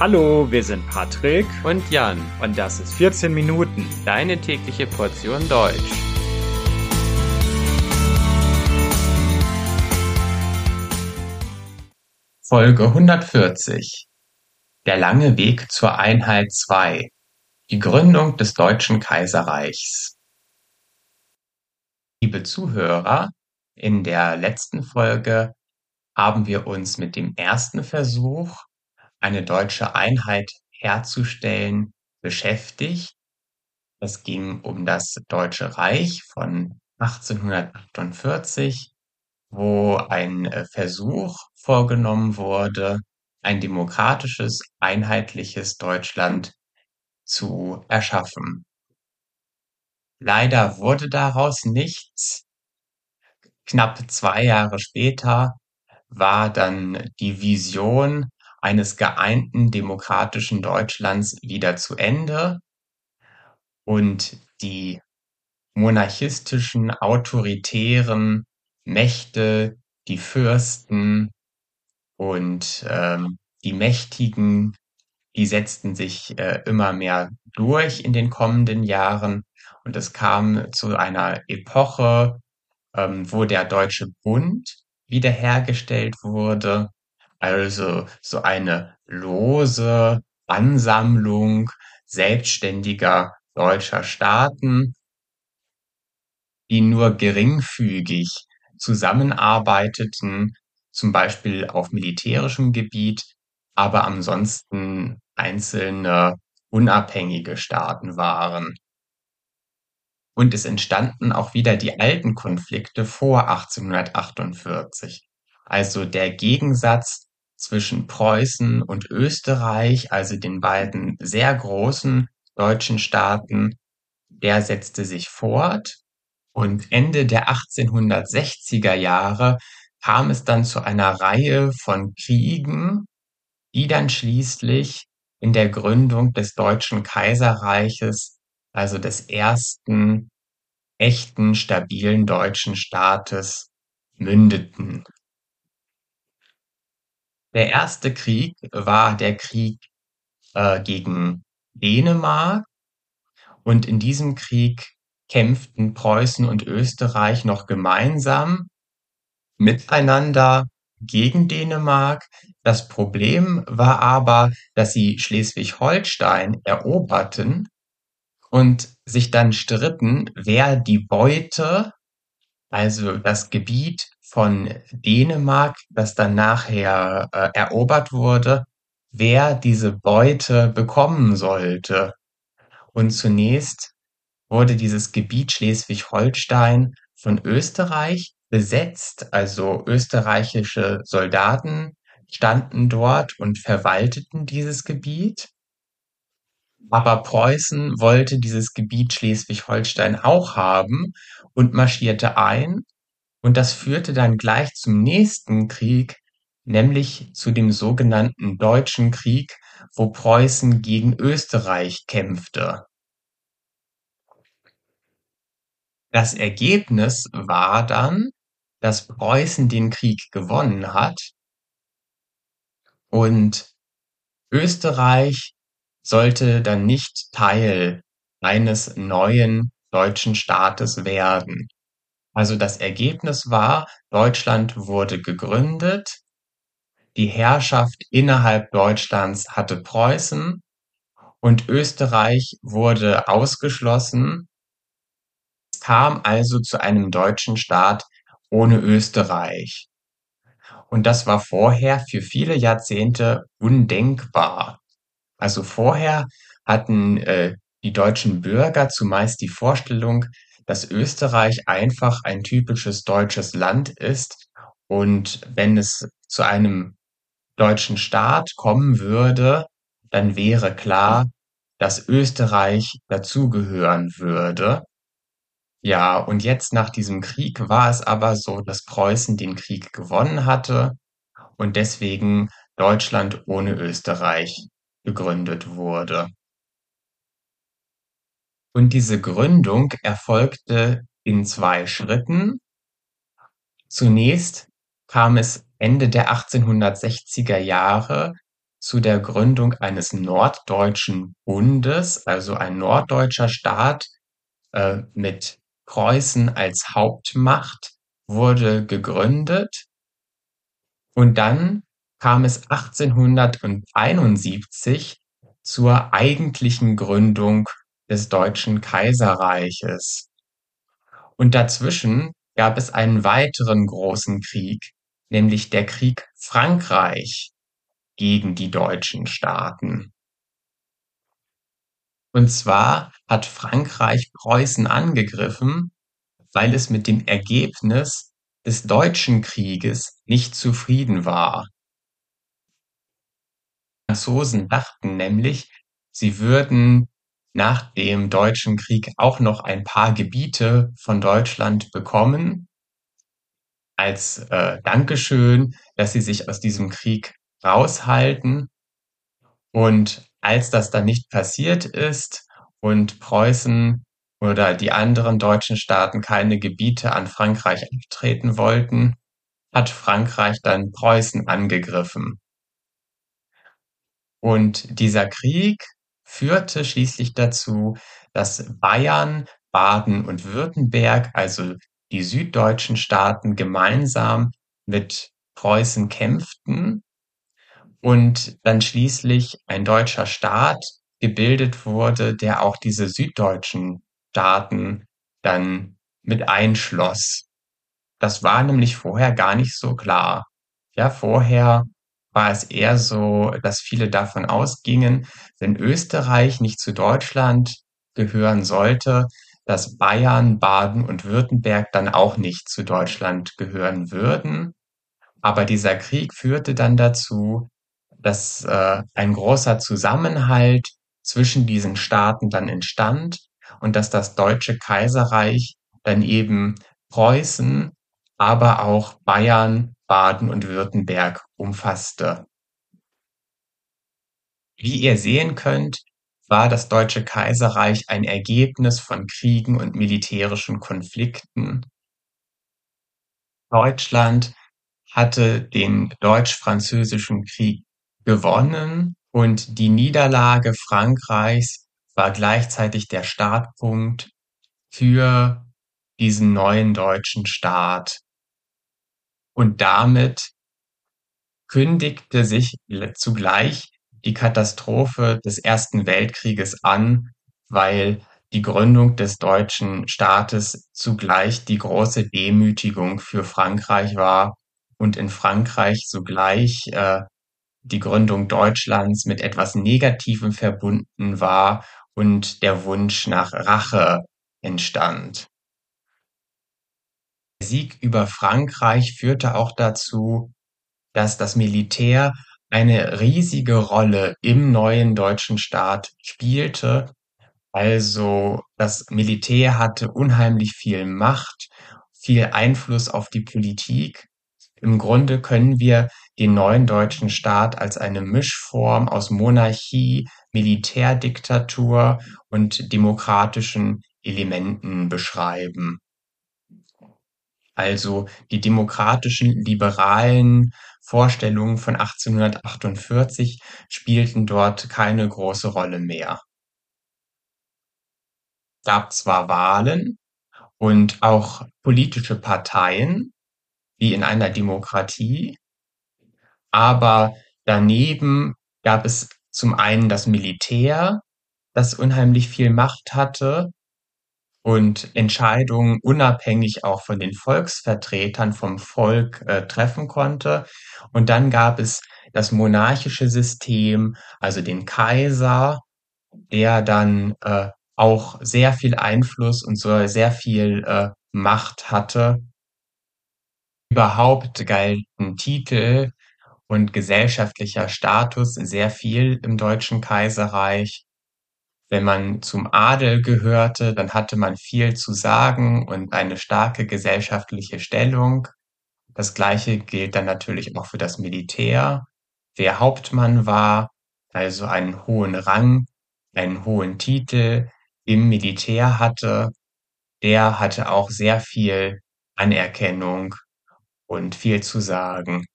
Hallo, wir sind Patrick. Und Jan. Und das ist 14 Minuten. Deine tägliche Portion Deutsch. Folge 140 Der lange Weg zur Einheit 2 Die Gründung des Deutschen Kaiserreichs. Liebe Zuhörer, in der letzten Folge haben wir uns mit dem ersten Versuch eine deutsche Einheit herzustellen, beschäftigt. Es ging um das Deutsche Reich von 1848, wo ein äh, Versuch vorgenommen wurde, ein demokratisches, einheitliches Deutschland zu erschaffen. Leider wurde daraus nichts. Knapp zwei Jahre später war dann die Vision eines geeinten demokratischen Deutschlands wieder zu Ende. Und die monarchistischen, autoritären Mächte, die Fürsten und ähm, die Mächtigen, die setzten sich äh, immer mehr durch in den kommenden Jahren. Und es kam zu einer Epoche, ähm, wo der Deutsche Bund wiederhergestellt wurde also so eine lose Ansammlung selbstständiger deutscher Staaten, die nur geringfügig zusammenarbeiteten, zum Beispiel auf militärischem Gebiet, aber ansonsten einzelne unabhängige Staaten waren. Und es entstanden auch wieder die alten Konflikte vor 1848. Also der Gegensatz zwischen Preußen und Österreich, also den beiden sehr großen deutschen Staaten, der setzte sich fort und Ende der 1860er Jahre kam es dann zu einer Reihe von Kriegen, die dann schließlich in der Gründung des Deutschen Kaiserreiches, also des ersten echten, stabilen deutschen Staates, mündeten. Der erste Krieg war der Krieg äh, gegen Dänemark und in diesem Krieg kämpften Preußen und Österreich noch gemeinsam miteinander gegen Dänemark. Das Problem war aber, dass sie Schleswig-Holstein eroberten und sich dann stritten, wer die Beute, also das Gebiet von Dänemark, das dann nachher äh, erobert wurde, wer diese Beute bekommen sollte. Und zunächst wurde dieses Gebiet Schleswig-Holstein von Österreich besetzt, also österreichische Soldaten standen dort und verwalteten dieses Gebiet. Aber Preußen wollte dieses Gebiet Schleswig-Holstein auch haben und marschierte ein und das führte dann gleich zum nächsten Krieg, nämlich zu dem sogenannten Deutschen Krieg, wo Preußen gegen Österreich kämpfte. Das Ergebnis war dann, dass Preußen den Krieg gewonnen hat und Österreich sollte dann nicht Teil eines neuen deutschen Staates werden. Also das Ergebnis war, Deutschland wurde gegründet, die Herrschaft innerhalb Deutschlands hatte Preußen und Österreich wurde ausgeschlossen. Es kam also zu einem deutschen Staat ohne Österreich. Und das war vorher für viele Jahrzehnte undenkbar. Also vorher hatten äh, die deutschen Bürger zumeist die Vorstellung, dass Österreich einfach ein typisches deutsches Land ist und wenn es zu einem deutschen Staat kommen würde, dann wäre klar, dass Österreich dazugehören würde. Ja, und jetzt nach diesem Krieg war es aber so, dass Preußen den Krieg gewonnen hatte und deswegen Deutschland ohne Österreich gegründet wurde. Und diese Gründung erfolgte in zwei Schritten. Zunächst kam es Ende der 1860er Jahre zu der Gründung eines Norddeutschen Bundes, also ein norddeutscher Staat äh, mit Preußen als Hauptmacht wurde gegründet und dann kam es 1871 zur eigentlichen Gründung des Deutschen Kaiserreiches. Und dazwischen gab es einen weiteren großen Krieg, nämlich der Krieg Frankreich gegen die deutschen Staaten. Und zwar hat Frankreich Preußen angegriffen, weil es mit dem Ergebnis des Deutschen Krieges nicht zufrieden war. Die Franzosen dachten nämlich, sie würden nach dem Deutschen Krieg auch noch ein paar Gebiete von Deutschland bekommen, als äh, Dankeschön, dass sie sich aus diesem Krieg raushalten. Und als das dann nicht passiert ist und Preußen oder die anderen deutschen Staaten keine Gebiete an Frankreich abtreten wollten, hat Frankreich dann Preußen angegriffen. Und dieser Krieg führte schließlich dazu, dass Bayern, Baden und Württemberg, also die süddeutschen Staaten, gemeinsam mit Preußen kämpften und dann schließlich ein deutscher Staat gebildet wurde, der auch diese süddeutschen Staaten dann mit einschloss. Das war nämlich vorher gar nicht so klar. Ja, vorher war es eher so, dass viele davon ausgingen, wenn Österreich nicht zu Deutschland gehören sollte, dass Bayern, Baden und Württemberg dann auch nicht zu Deutschland gehören würden. Aber dieser Krieg führte dann dazu, dass äh, ein großer Zusammenhalt zwischen diesen Staaten dann entstand und dass das Deutsche Kaiserreich dann eben Preußen, aber auch Bayern, Baden und Württemberg umfasste. Wie ihr sehen könnt, war das Deutsche Kaiserreich ein Ergebnis von Kriegen und militärischen Konflikten. Deutschland hatte den Deutsch-Französischen Krieg gewonnen und die Niederlage Frankreichs war gleichzeitig der Startpunkt für diesen neuen deutschen Staat. Und damit kündigte sich zugleich die Katastrophe des Ersten Weltkrieges an, weil die Gründung des deutschen Staates zugleich die große Demütigung für Frankreich war und in Frankreich sogleich äh, die Gründung Deutschlands mit etwas Negativem verbunden war und der Wunsch nach Rache entstand. Sieg über Frankreich führte auch dazu, dass das Militär eine riesige Rolle im neuen deutschen Staat spielte. Also das Militär hatte unheimlich viel Macht, viel Einfluss auf die Politik. Im Grunde können wir den neuen deutschen Staat als eine Mischform aus Monarchie, Militärdiktatur und demokratischen Elementen beschreiben. Also die demokratischen liberalen Vorstellungen von 1848 spielten dort keine große Rolle mehr. Es gab zwar Wahlen und auch politische Parteien, wie in einer Demokratie, aber daneben gab es zum einen das Militär, das unheimlich viel Macht hatte und Entscheidungen unabhängig auch von den Volksvertretern vom Volk äh, treffen konnte. Und dann gab es das monarchische System, also den Kaiser, der dann äh, auch sehr viel Einfluss und so sehr viel äh, Macht hatte. Überhaupt galten Titel und gesellschaftlicher Status sehr viel im Deutschen Kaiserreich. Wenn man zum Adel gehörte, dann hatte man viel zu sagen und eine starke gesellschaftliche Stellung. Das Gleiche gilt dann natürlich auch für das Militär. Wer Hauptmann war, also einen hohen Rang, einen hohen Titel im Militär hatte, der hatte auch sehr viel Anerkennung und viel zu sagen.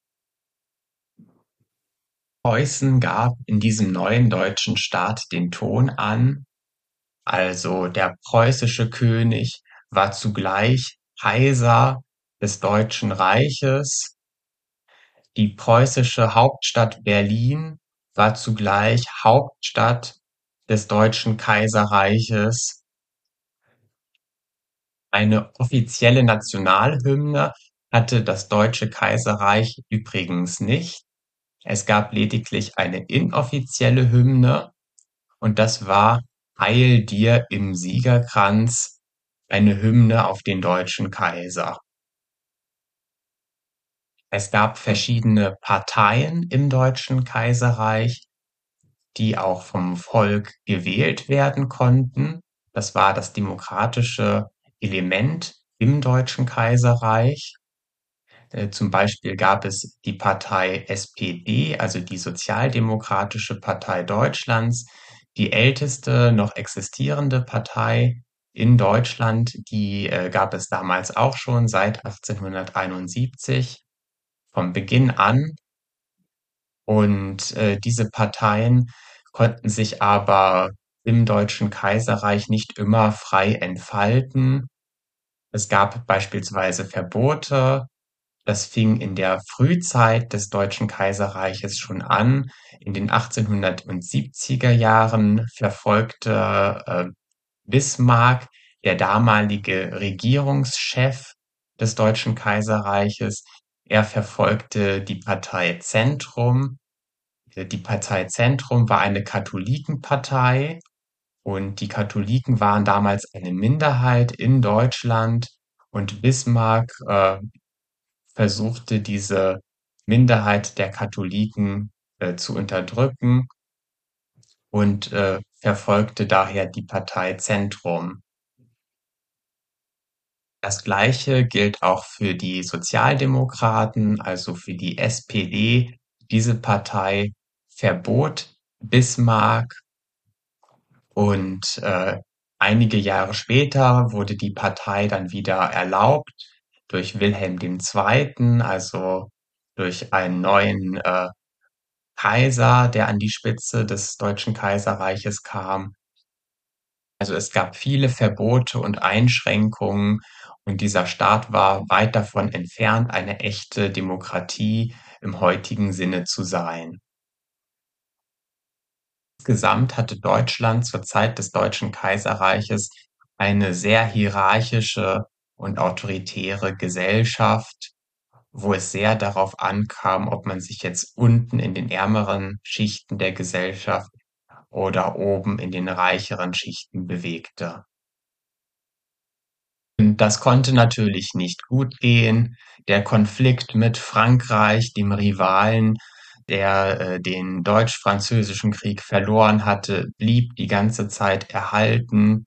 Preußen gab in diesem neuen deutschen Staat den Ton an, also der preußische König war zugleich Kaiser des Deutschen Reiches. Die preußische Hauptstadt Berlin war zugleich Hauptstadt des Deutschen Kaiserreiches. Eine offizielle Nationalhymne hatte das Deutsche Kaiserreich übrigens nicht. Es gab lediglich eine inoffizielle Hymne und das war Heil dir im Siegerkranz, eine Hymne auf den deutschen Kaiser. Es gab verschiedene Parteien im Deutschen Kaiserreich, die auch vom Volk gewählt werden konnten. Das war das demokratische Element im Deutschen Kaiserreich. Äh, zum Beispiel gab es die Partei SPD, also die Sozialdemokratische Partei Deutschlands, die älteste noch existierende Partei in Deutschland, die äh, gab es damals auch schon seit 1871 vom Beginn an. Und äh, diese Parteien konnten sich aber im Deutschen Kaiserreich nicht immer frei entfalten. Es gab beispielsweise Verbote das fing in der Frühzeit des Deutschen Kaiserreiches schon an. In den 1870er Jahren verfolgte äh, Bismarck, der damalige Regierungschef des Deutschen Kaiserreiches, er verfolgte die Partei Zentrum. Die Partei Zentrum war eine Katholikenpartei und die Katholiken waren damals eine Minderheit in Deutschland und Bismarck äh, versuchte diese Minderheit der Katholiken äh, zu unterdrücken und äh, verfolgte daher die Partei Zentrum. Das Gleiche gilt auch für die Sozialdemokraten, also für die SPD. Diese Partei verbot Bismarck und äh, einige Jahre später wurde die Partei dann wieder erlaubt durch Wilhelm II., also durch einen neuen äh, Kaiser, der an die Spitze des Deutschen Kaiserreiches kam. Also es gab viele Verbote und Einschränkungen und dieser Staat war weit davon entfernt, eine echte Demokratie im heutigen Sinne zu sein. Insgesamt hatte Deutschland zur Zeit des Deutschen Kaiserreiches eine sehr hierarchische und autoritäre Gesellschaft, wo es sehr darauf ankam, ob man sich jetzt unten in den ärmeren Schichten der Gesellschaft oder oben in den reicheren Schichten bewegte. Das konnte natürlich nicht gut gehen. Der Konflikt mit Frankreich, dem Rivalen, der äh, den Deutsch-Französischen Krieg verloren hatte, blieb die ganze Zeit erhalten.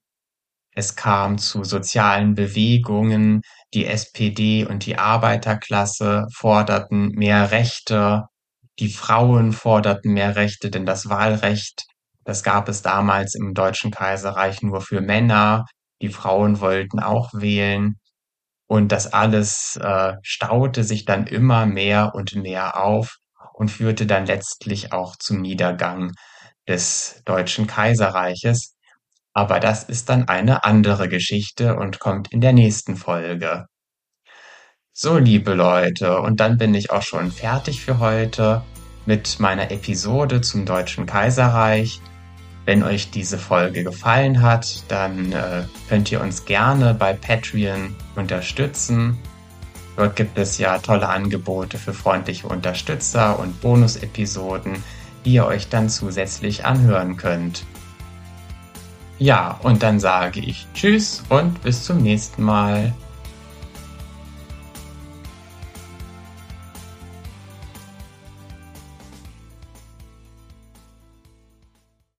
Es kam zu sozialen Bewegungen. Die SPD und die Arbeiterklasse forderten mehr Rechte. Die Frauen forderten mehr Rechte, denn das Wahlrecht, das gab es damals im Deutschen Kaiserreich nur für Männer. Die Frauen wollten auch wählen. Und das alles äh, staute sich dann immer mehr und mehr auf und führte dann letztlich auch zum Niedergang des Deutschen Kaiserreiches. Aber das ist dann eine andere Geschichte und kommt in der nächsten Folge. So, liebe Leute, und dann bin ich auch schon fertig für heute mit meiner Episode zum Deutschen Kaiserreich. Wenn euch diese Folge gefallen hat, dann äh, könnt ihr uns gerne bei Patreon unterstützen. Dort gibt es ja tolle Angebote für freundliche Unterstützer und Bonusepisoden, die ihr euch dann zusätzlich anhören könnt. Ja, und dann sage ich Tschüss und bis zum nächsten Mal.